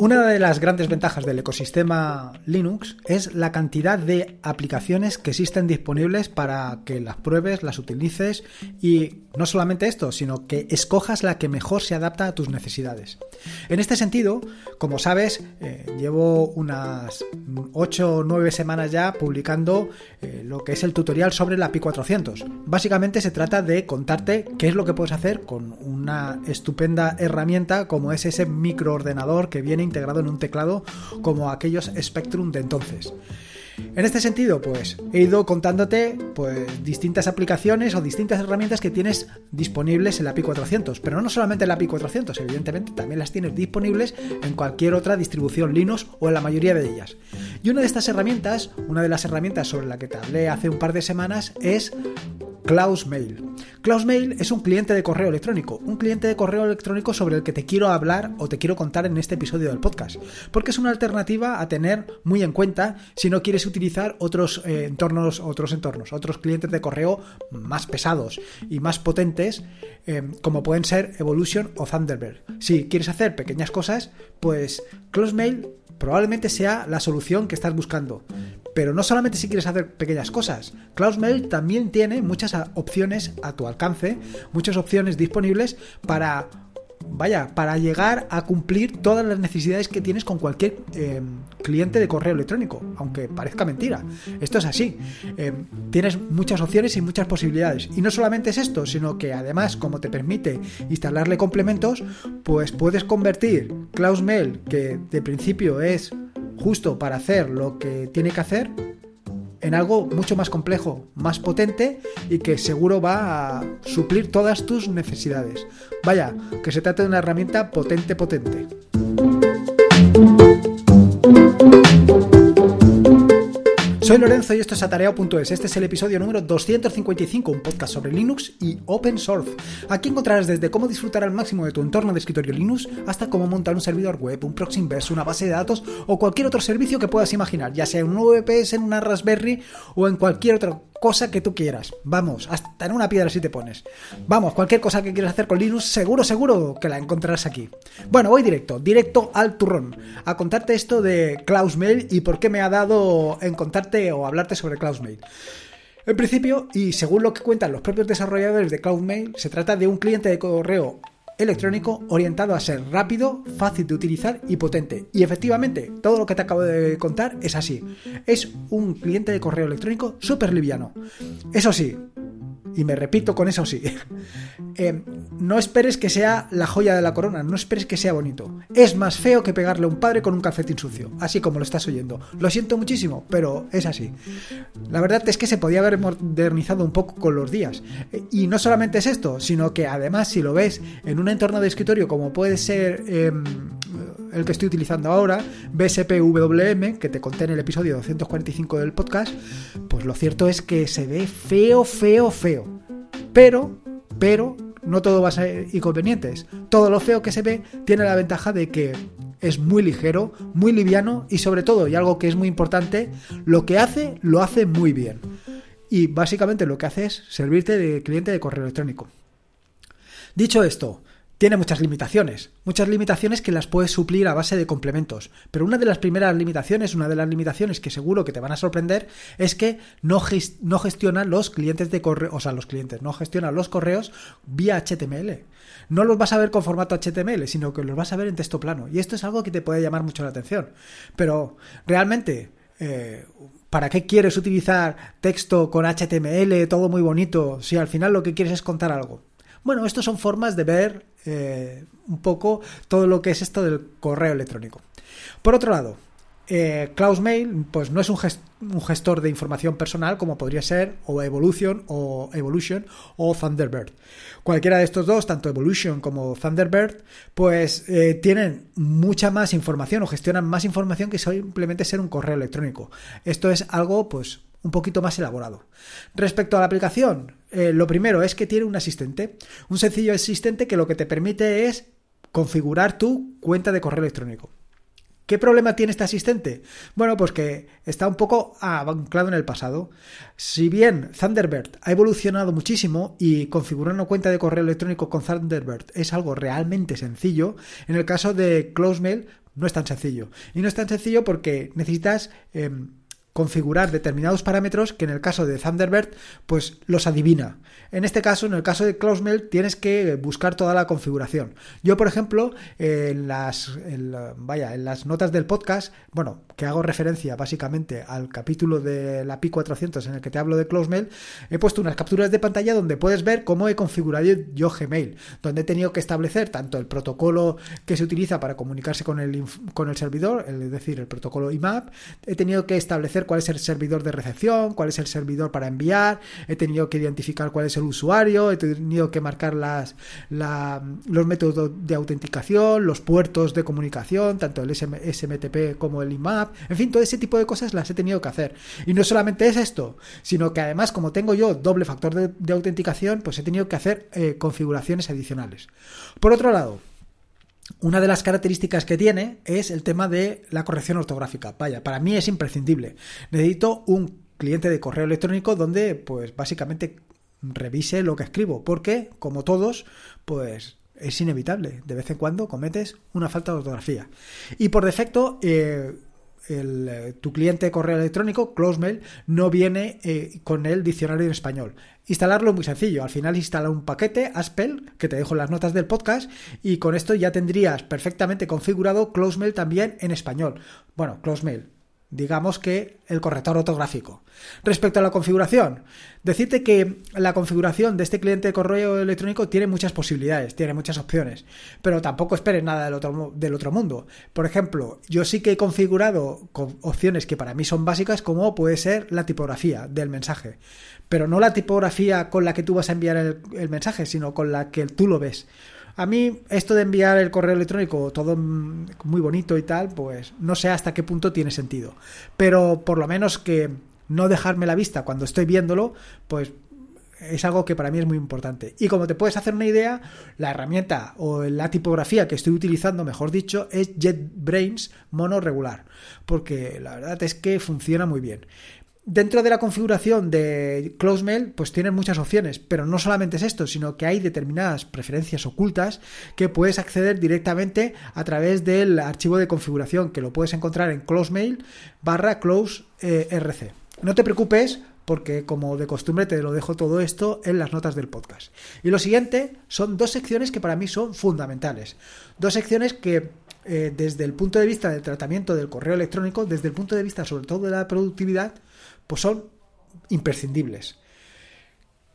Una de las grandes ventajas del ecosistema Linux es la cantidad de aplicaciones que existen disponibles para que las pruebes, las utilices y no solamente esto, sino que escojas la que mejor se adapta a tus necesidades. En este sentido, como sabes, eh, llevo unas 8 o 9 semanas ya publicando eh, lo que es el tutorial sobre la Pi 400. Básicamente se trata de contarte qué es lo que puedes hacer con una estupenda herramienta como es ese microordenador que viene integrado en un teclado como aquellos Spectrum de entonces. En este sentido, pues he ido contándote pues distintas aplicaciones o distintas herramientas que tienes disponibles en la API 400, pero no solamente en la API 400, evidentemente también las tienes disponibles en cualquier otra distribución Linux o en la mayoría de ellas. Y una de estas herramientas, una de las herramientas sobre la que te hablé hace un par de semanas es Mail. Mail es un cliente de correo electrónico, un cliente de correo electrónico sobre el que te quiero hablar o te quiero contar en este episodio del podcast, porque es una alternativa a tener muy en cuenta si no quieres utilizar otros eh, entornos, otros entornos, otros clientes de correo más pesados y más potentes, eh, como pueden ser Evolution o Thunderbird. Si quieres hacer pequeñas cosas, pues Mail probablemente sea la solución que estás buscando. Pero no solamente si quieres hacer pequeñas cosas, Mail también tiene muchas opciones a tu alcance, muchas opciones disponibles para vaya, para llegar a cumplir todas las necesidades que tienes con cualquier eh, cliente de correo electrónico, aunque parezca mentira. Esto es así. Eh, tienes muchas opciones y muchas posibilidades. Y no solamente es esto, sino que además, como te permite instalarle complementos, pues puedes convertir Mail, que de principio es justo para hacer lo que tiene que hacer en algo mucho más complejo, más potente y que seguro va a suplir todas tus necesidades. Vaya, que se trata de una herramienta potente, potente. Soy Lorenzo y esto es Atareo.es. Este es el episodio número 255, un podcast sobre Linux y Open Source. Aquí encontrarás desde cómo disfrutar al máximo de tu entorno de escritorio Linux hasta cómo montar un servidor web, un proxy inverse, una base de datos o cualquier otro servicio que puedas imaginar, ya sea en un VPS, en una Raspberry o en cualquier otro cosa que tú quieras. Vamos, hasta en una piedra si te pones. Vamos, cualquier cosa que quieras hacer con Linux, seguro, seguro que la encontrarás aquí. Bueno, voy directo, directo al turrón, a contarte esto de Mail y por qué me ha dado en contarte o hablarte sobre Mail. En principio, y según lo que cuentan los propios desarrolladores de Mail, se trata de un cliente de correo electrónico orientado a ser rápido, fácil de utilizar y potente. Y efectivamente, todo lo que te acabo de contar es así. Es un cliente de correo electrónico súper liviano. Eso sí, y me repito con eso sí, eh, no esperes que sea la joya de la corona, no esperes que sea bonito. Es más feo que pegarle a un padre con un calcetín sucio, así como lo estás oyendo. Lo siento muchísimo, pero es así. La verdad es que se podía haber modernizado un poco con los días. Y no solamente es esto, sino que además si lo ves en un entorno de escritorio como puede ser... Em, el que estoy utilizando ahora, BSPWM, que te conté en el episodio 245 del podcast, pues lo cierto es que se ve feo, feo, feo. Pero, pero, no todo va a ser inconvenientes. Todo lo feo que se ve tiene la ventaja de que es muy ligero, muy liviano y sobre todo, y algo que es muy importante, lo que hace, lo hace muy bien. Y básicamente lo que hace es servirte de cliente de correo electrónico. Dicho esto, tiene muchas limitaciones, muchas limitaciones que las puedes suplir a base de complementos. Pero una de las primeras limitaciones, una de las limitaciones que seguro que te van a sorprender, es que no, gestiona los clientes de correo, o sea, los clientes, no gestiona los correos vía HTML. No los vas a ver con formato HTML, sino que los vas a ver en texto plano. Y esto es algo que te puede llamar mucho la atención. Pero realmente, eh, ¿Para qué quieres utilizar texto con HTML, todo muy bonito, si al final lo que quieres es contar algo? Bueno, estas son formas de ver eh, un poco todo lo que es esto del correo electrónico. Por otro lado, eh, Mail pues no es un, gestor de información personal como podría ser o Evolution o Evolution o Thunderbird. Cualquiera de estos dos, tanto Evolution como Thunderbird, pues eh, tienen mucha más información o gestionan más información que simplemente ser un correo electrónico. Esto es algo pues un poquito más elaborado. Respecto a la aplicación, eh, lo primero es que tiene un asistente, un sencillo asistente que lo que te permite es configurar tu cuenta de correo electrónico. ¿Qué problema tiene este asistente? Bueno, pues que está un poco anclado en el pasado. Si bien Thunderbird ha evolucionado muchísimo y configurar una cuenta de correo electrónico con Thunderbird es algo realmente sencillo, en el caso de CloseMail no es tan sencillo. Y no es tan sencillo porque necesitas... Em, configurar determinados parámetros que en el caso de Thunderbird pues los adivina. En este caso, en el caso de Closemail, tienes que buscar toda la configuración. Yo, por ejemplo, en las, vaya, en las notas del podcast, bueno, que hago referencia básicamente al capítulo de la Pi 400 en el que te hablo de Closemail, he puesto unas capturas de pantalla donde puedes ver cómo he configurado yo Gmail, donde he tenido que establecer tanto el protocolo que se utiliza para comunicarse con el, con el servidor, es decir, el protocolo IMAP, he tenido que establecer cuál es el servidor de recepción, cuál es el servidor para enviar, he tenido que identificar cuál es el usuario, he tenido que marcar los métodos de autenticación, los puertos de comunicación, tanto el SMTP como el IMAP, en fin, todo ese tipo de cosas las he tenido que hacer. Y no solamente es esto, sino que además como tengo yo doble factor de, autenticación, pues he tenido que hacer eh, configuraciones adicionales. Por otro lado, una de las características que tiene es el tema de la corrección ortográfica. Vaya, para mí es imprescindible. Necesito un cliente de correo electrónico donde, pues, básicamente revise lo que escribo, porque, como todos, pues es inevitable. De vez en cuando cometes una falta de ortografía. Y por defecto, eh, eh, tu cliente de correo electrónico, Closemail, no viene eh, con el diccionario en español. Instalarlo es muy sencillo. Al final instala un paquete, Aspel, que te dejo en las notas del podcast, y con esto ya tendrías perfectamente configurado Closemail también en español. Bueno, Closemail, digamos que el corrector ortográfico. Respecto a la configuración, decirte que la configuración de este cliente de correo electrónico tiene muchas posibilidades, tiene muchas opciones, pero tampoco esperes nada del otro, del otro mundo. Por ejemplo, yo sí que he configurado opciones que para mí son básicas, como puede ser la tipografía del mensaje, pero no la tipografía con la que tú vas a enviar el mensaje, sino con la que tú lo ves. A mí esto de enviar el correo electrónico todo muy bonito y tal, pues no sé hasta qué punto tiene sentido. Pero por lo menos que no dejarme la vista cuando estoy viéndolo, pues es algo que para mí es muy importante. Y como te puedes hacer una idea, la herramienta o la tipografía que estoy utilizando, mejor dicho, es JetBrains mono regular, porque la verdad es que funciona muy bien. Dentro de la configuración de CloseMail, pues tienen muchas opciones, pero no solamente es esto, sino que hay determinadas preferencias ocultas que puedes acceder directamente a través del archivo de configuración, que lo puedes encontrar en CloseMail barra closerc. Eh, no te preocupes, porque como de costumbre te lo dejo todo esto en las notas del podcast. Y lo siguiente son dos secciones que para mí son fundamentales. Dos secciones que eh, desde el punto de vista del tratamiento del correo electrónico, desde el punto de vista sobre todo de la productividad, pues son imprescindibles.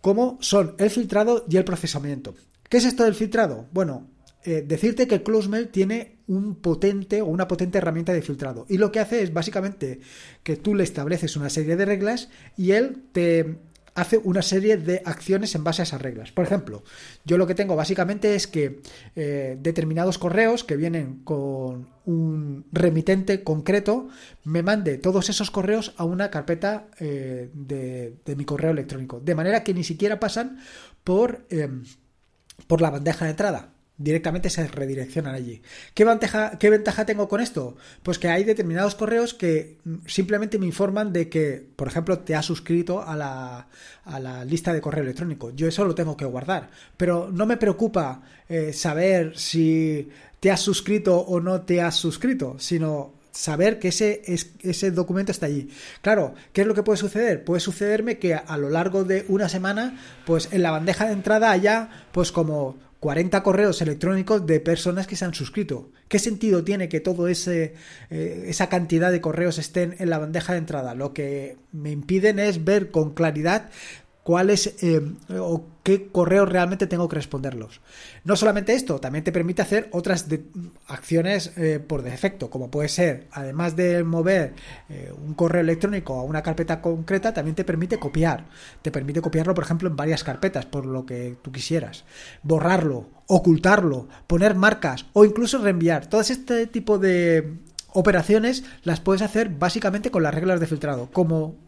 Como son el filtrado y el procesamiento. ¿Qué es esto del filtrado? Bueno, eh, decirte que CloseMail tiene un potente o una potente herramienta de filtrado. Y lo que hace es básicamente que tú le estableces una serie de reglas y él te hace una serie de acciones en base a esas reglas. Por ejemplo, yo lo que tengo básicamente es que eh, determinados correos que vienen con un remitente concreto me mande todos esos correos a una carpeta eh, de, mi correo electrónico. De manera que ni siquiera pasan por, em, por la bandeja de entrada directamente se redireccionan allí. ¿Qué ventaja, ¿Qué ventaja tengo con esto? Pues que hay determinados correos que simplemente me informan de que, por ejemplo, te has suscrito a la, a la lista de correo electrónico. Yo eso lo tengo que guardar. Pero no me preocupa eh, saber si te has suscrito o no te has suscrito, sino saber que ese, ese documento está allí. Claro, ¿qué es lo que puede suceder? Puede sucederme que a lo largo de una semana, pues en la bandeja de entrada haya, pues como 40 correos electrónicos de personas que se han suscrito. ¿Qué sentido tiene que ese eh, esa cantidad de correos estén en la bandeja de entrada? Lo que me impiden es ver con claridad cuáles eh, o qué correos realmente tengo que responderlos. No solamente esto, también te permite hacer otras acciones eh, por defecto, como puede ser, además de mover eh, un correo electrónico a una carpeta concreta, también te permite copiar. Te permite copiarlo, por ejemplo, en varias carpetas, por lo que tú quisieras. Borrarlo, ocultarlo, poner marcas o incluso reenviar. Todo este tipo de operaciones las puedes hacer básicamente con las reglas de filtrado, como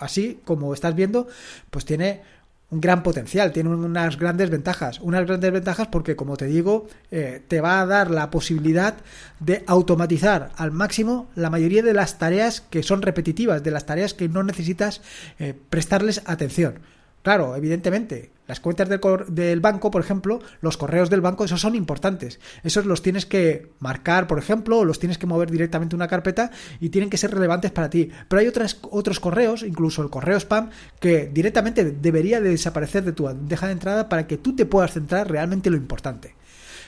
así como estás viendo, pues tiene un gran potencial, tiene unas grandes ventajas. Unas grandes ventajas porque, como te digo, eh, te va a dar la posibilidad de automatizar al máximo la mayoría de las tareas que son repetitivas, de las tareas que no necesitas eh, prestarles atención. Claro, evidentemente, las cuentas del, banco, por ejemplo, los correos del banco, esos son importantes. Esos los tienes que marcar, por ejemplo, o los tienes que mover directamente a una carpeta y tienen que ser relevantes para ti. Pero hay otras, otros correos, incluso el correo spam, que directamente debería de desaparecer de tu bandeja de entrada para que tú te puedas centrar realmente en lo importante.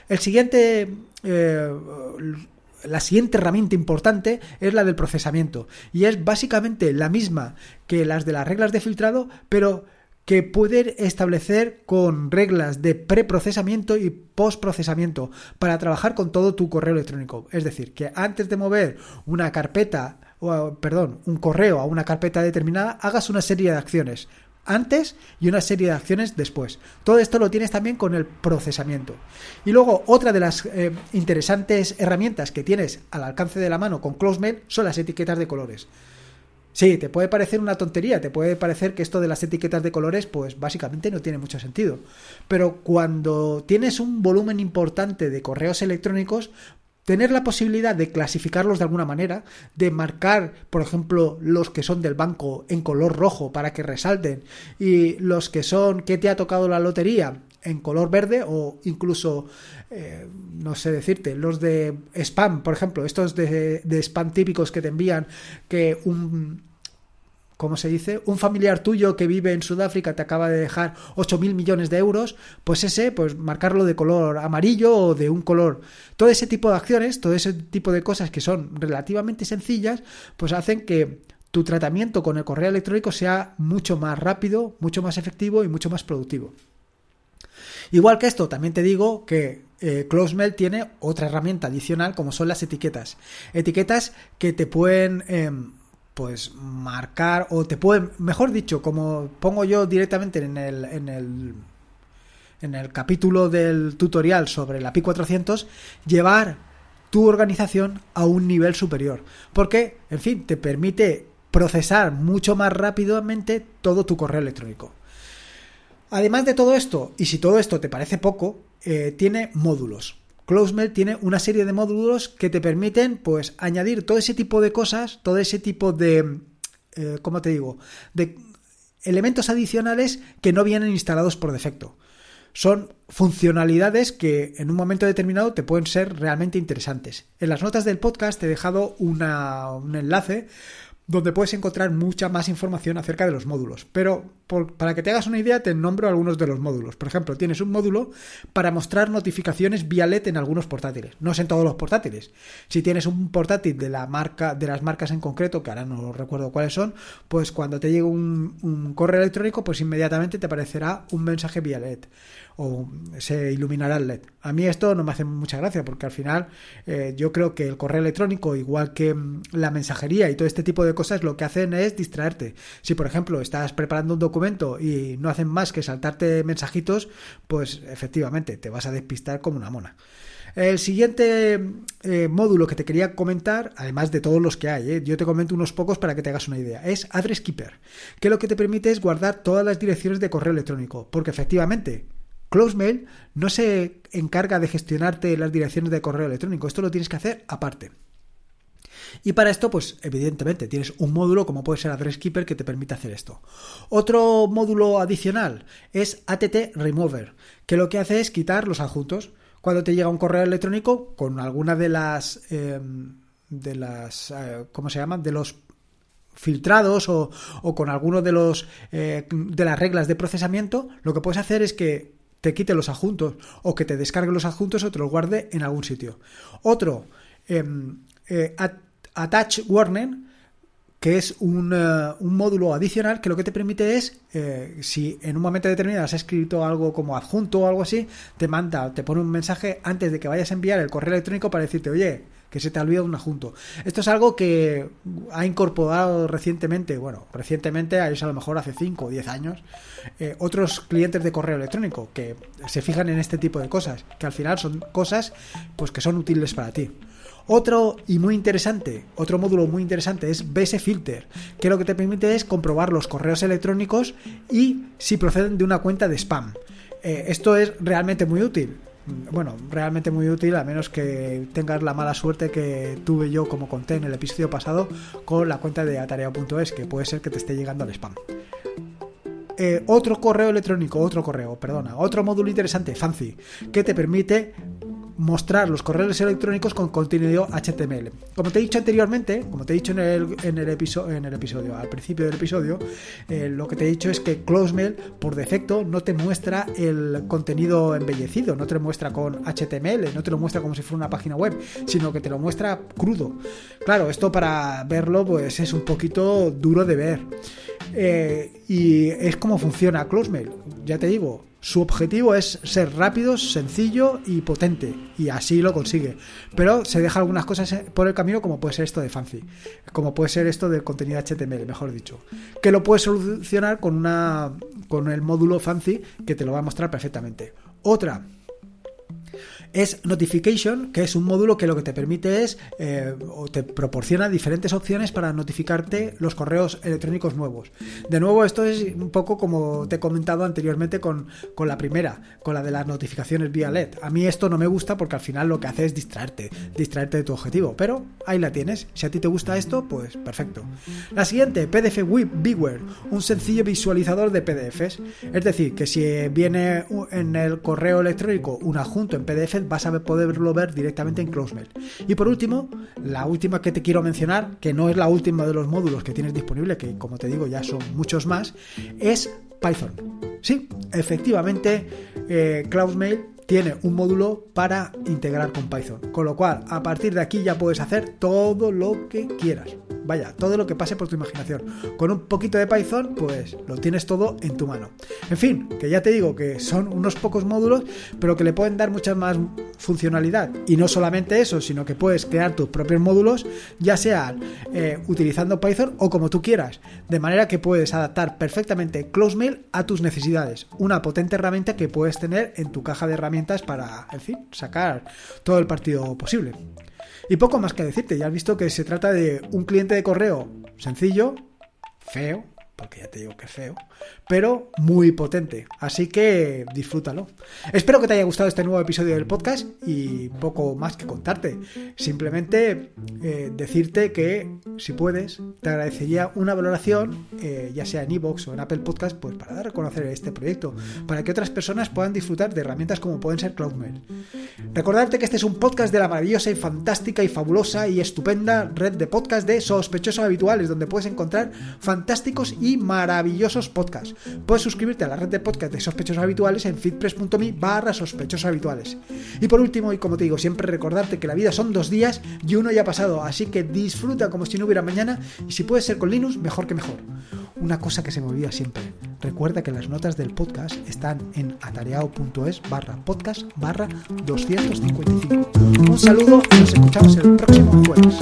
El siguiente eh, la siguiente herramienta importante es la del procesamiento y es básicamente la misma que las de las reglas de filtrado, pero que puede establecer con reglas de preprocesamiento y postprocesamiento para trabajar con todo tu correo electrónico. Es decir, que antes de mover una carpeta, o, perdón, un correo a una carpeta determinada, hagas una serie de acciones antes y una serie de acciones después. Todo esto lo tienes también con el procesamiento. Y luego, otra de las eh, interesantes herramientas que tienes al alcance de la mano con CloseMail son las etiquetas de colores. Sí, te puede parecer una tontería, te puede parecer que esto de las etiquetas de colores, pues básicamente no tiene mucho sentido. Pero cuando tienes un volumen importante de correos electrónicos, tener la posibilidad de clasificarlos de alguna manera, de marcar, por ejemplo, los que son del banco en color rojo para que resalten y los que son que te ha tocado la lotería en color verde o incluso, no sé decirte, los de spam, por ejemplo, estos de, spam típicos que te envían que un ¿cómo se dice? Un familiar tuyo que vive en Sudáfrica te acaba de dejar 8 mil millones de euros, pues ese, pues marcarlo de color amarillo o de un color. Todo ese tipo de acciones, todo ese tipo de cosas que son relativamente sencillas, pues hacen que tu tratamiento con el correo electrónico sea mucho más rápido, mucho más efectivo y mucho más productivo. Igual que esto, también te digo que eh, CloseMail tiene otra herramienta adicional como son las etiquetas. Etiquetas que te pueden em, pues marcar o te pueden, mejor dicho, como pongo yo directamente en el, en el en el capítulo del tutorial sobre la Pi 400, llevar tu organización a un nivel superior. Porque, en fin, te permite procesar mucho más rápidamente todo tu correo electrónico. Además de todo esto, y si todo esto te parece poco, eh, tiene módulos. CloseMail tiene una serie de módulos que te permiten, pues, añadir todo ese tipo de cosas, todo ese tipo de, eh, ¿cómo te digo?, de elementos adicionales que no vienen instalados por defecto. Son funcionalidades que en un momento determinado te pueden ser realmente interesantes. En las notas del podcast te he dejado un enlace donde puedes encontrar mucha más información acerca de los módulos. Pero para que te hagas una idea, te nombro algunos de los módulos. Por ejemplo, tienes un módulo para mostrar notificaciones vía LED en algunos portátiles. No es en todos los portátiles. Si tienes un portátil de la marca, de las marcas en concreto, que ahora no recuerdo cuáles son, pues cuando te llegue un, correo electrónico, pues inmediatamente te aparecerá un mensaje vía LED o se iluminará el LED. A mí esto no me hace mucha gracia porque al final eh, yo creo que el correo electrónico, igual que mm, la mensajería y todo este tipo de cosas, lo que hacen es distraerte. Si por ejemplo estás preparando un documento y no hacen más que saltarte mensajitos, pues efectivamente te vas a despistar como una mona. El siguiente eh, módulo que te quería comentar, además de todos los que hay, eh, yo te comento unos pocos para que te hagas una idea, es Address Keeper, que lo que te permite es guardar todas las direcciones de correo electrónico, porque efectivamente CloseMail no se encarga de gestionarte las direcciones de correo electrónico, esto lo tienes que hacer aparte. Y para esto, pues evidentemente tienes un módulo como puede ser AddressKeeper que te permite hacer esto. Otro módulo adicional es ATT Remover, que lo que hace es quitar los adjuntos. Cuando te llega un correo electrónico con alguna de las em, de las eh, ¿cómo se llaman? de los filtrados o, con alguno de los eh, de las reglas de procesamiento, lo que puedes hacer es que te quite los adjuntos o que te descargue los adjuntos o te los guarde en algún sitio. Otro, em, eh, Attach Warning, que es un, eh, un, módulo adicional que lo que te permite es, eh, si en un momento determinado has escrito algo como adjunto o algo así, te manda, te pone un mensaje antes de que vayas a enviar el correo electrónico para decirte, oye, que se te ha olvidado un adjunto. Esto es algo que ha incorporado recientemente, bueno, recientemente, es a lo mejor hace 5 o 10 años, eh, otros clientes de correo electrónico que se fijan en este tipo de cosas, que al final son cosas pues que son útiles para ti. Otro y muy interesante, otro módulo muy interesante es BS Filter, que lo que te permite es comprobar los correos electrónicos y si proceden de una cuenta de spam. Eh, esto es realmente muy útil bueno, realmente muy útil, a menos que tengas la mala suerte que tuve yo, como conté en el episodio pasado, con la cuenta de atareo.es, que puede ser que te esté llegando al spam. eh, otro correo electrónico, otro correo, perdona, otro módulo interesante, Fancy, que te permite mostrar los correos electrónicos con contenido HTML. Como te he dicho anteriormente, como te he dicho en el, en el, episodio, al principio del episodio, eh, lo que te he dicho es que CloseMail por defecto no te muestra el contenido embellecido, no te lo muestra con HTML, no te lo muestra como si fuera una página web, sino que te lo muestra crudo. Claro, esto para verlo pues es un poquito duro de ver. Eh, y es como funciona CloseMail. Ya te digo, su objetivo es ser rápido, sencillo y potente, y así lo consigue. Pero se deja algunas cosas por el camino, como puede ser esto de Fancy, como puede ser esto del contenido HTML, mejor dicho, que lo puedes solucionar con una con el módulo Fancy que te lo va a mostrar perfectamente. Otra es Notification, que es un módulo que lo que te permite es eh, o te proporciona diferentes opciones para notificarte los correos electrónicos nuevos. De nuevo, esto es un poco como te he comentado anteriormente con, con la primera, con la de las notificaciones vía LED. A mí esto no me gusta porque al final lo que hace es distraerte, distraerte de tu objetivo, pero ahí la tienes. Si a ti te gusta esto, pues perfecto. La siguiente, PDF Whip Beware, un sencillo visualizador de PDFs. Es decir, que si viene en el correo electrónico un adjunto PDF, vas a poderlo ver directamente en CloseMail. Y por último, la última que te quiero mencionar, que no es la última de los módulos que tienes disponible, que como te digo ya son muchos más, es Python. Sí, efectivamente, eh, CloudMail tiene un módulo para integrar con Python. Con lo cual, a partir de aquí ya puedes hacer todo lo que quieras. Vaya, todo lo que pase por tu imaginación. Con un poquito de Python, pues lo tienes todo en tu mano. En fin, que ya te digo que son unos pocos módulos, pero que le pueden dar mucha más funcionalidad. Y no solamente eso, sino que puedes crear tus propios módulos, ya sea eh, utilizando Python o como tú quieras. De manera que puedes adaptar perfectamente CloseMail a tus necesidades. Una potente herramienta que puedes tener en tu caja de herramientas para, en fin, sacar todo el partido posible. Y poco más que decirte, ya has visto que se trata de un cliente de correo sencillo, feo, porque ya te digo que feo, pero muy potente. Así que disfrútalo. Espero que te haya gustado este nuevo episodio del podcast y poco más que contarte. Simplemente eh, decirte que si puedes, te agradecería una valoración, eh, ya sea en iVoox o en Apple Podcast, pues para dar a conocer este proyecto, para que otras personas puedan disfrutar de herramientas como pueden ser CloudMail. Recordarte que este es un podcast de la maravillosa y fantástica y fabulosa y estupenda red de podcast de sospechosos habituales, donde puedes encontrar fantásticos maravillosos podcasts. Puedes suscribirte a la red de podcast de sospechosos habituales en feedpress.me barra sospechosos habituales. Y por último, y como te digo, siempre recordarte que la vida son dos días y uno ya ha pasado, así que disfruta como si no hubiera mañana y si puedes ser con Linux, mejor que mejor. Una cosa que se me olvida siempre, recuerda que las notas del podcast están en atareado.es barra podcast barra 255. Un saludo y nos escuchamos el próximo jueves.